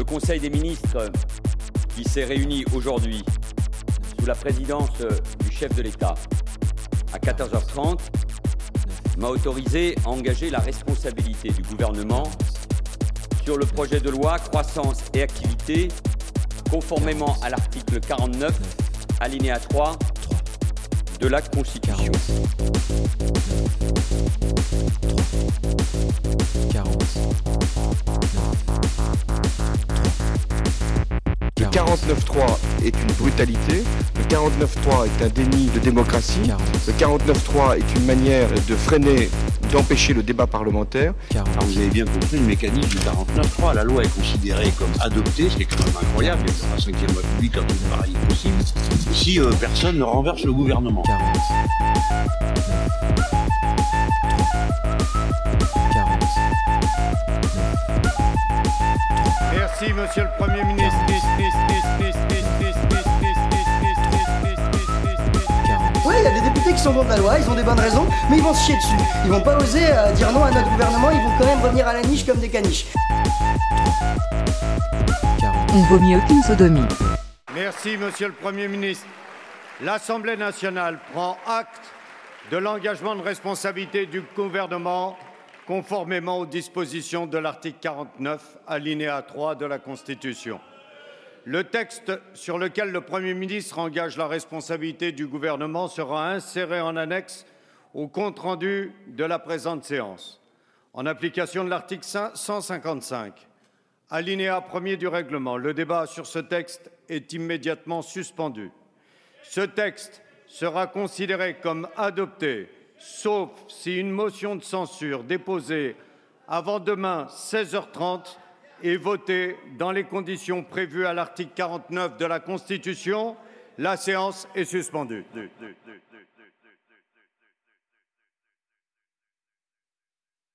Le Conseil des ministres qui s'est réuni aujourd'hui sous la présidence du chef de l'État à 14h30 m'a autorisé à engager la responsabilité du gouvernement sur le projet de loi croissance et activité conformément à l'article 49 alinéa 3 de la Constitution. Le 49.3 est une brutalité, le 49.3 est un déni de démocratie, 40. le 49.3 est une manière de freiner, d'empêcher le débat parlementaire. 40. Alors vous avez bien compris le mécanisme du 49.3. La loi est considérée comme adoptée, ce qui est quand même incroyable. Il y a la 5 République quand tout pareil est possible. Si euh, personne ne renverse le gouvernement. 40. Merci, monsieur le Premier ministre. 40. Oui, il y a des députés qui sont contre la loi, ils ont des bonnes raisons, mais ils vont se chier dessus. Ils vont pas oser euh, dire non à notre gouvernement, ils vont quand même revenir à la niche comme des caniches. 40. On vaut mieux qu'une sodomie. Merci, monsieur le Premier ministre. L'Assemblée nationale prend acte de l'engagement de responsabilité du gouvernement conformément aux dispositions de l'article 49, alinéa 3 de la Constitution. Le texte sur lequel le Premier ministre engage la responsabilité du gouvernement sera inséré en annexe au compte-rendu de la présente séance. En application de l'article 155, alinéa 1er du règlement, le débat sur ce texte est immédiatement suspendu. Ce texte sera considéré comme adopté, sauf si une motion de censure déposée avant demain 16h30 est votée dans les conditions prévues à l'article 49 de la Constitution. La séance est suspendue. Du- du- du-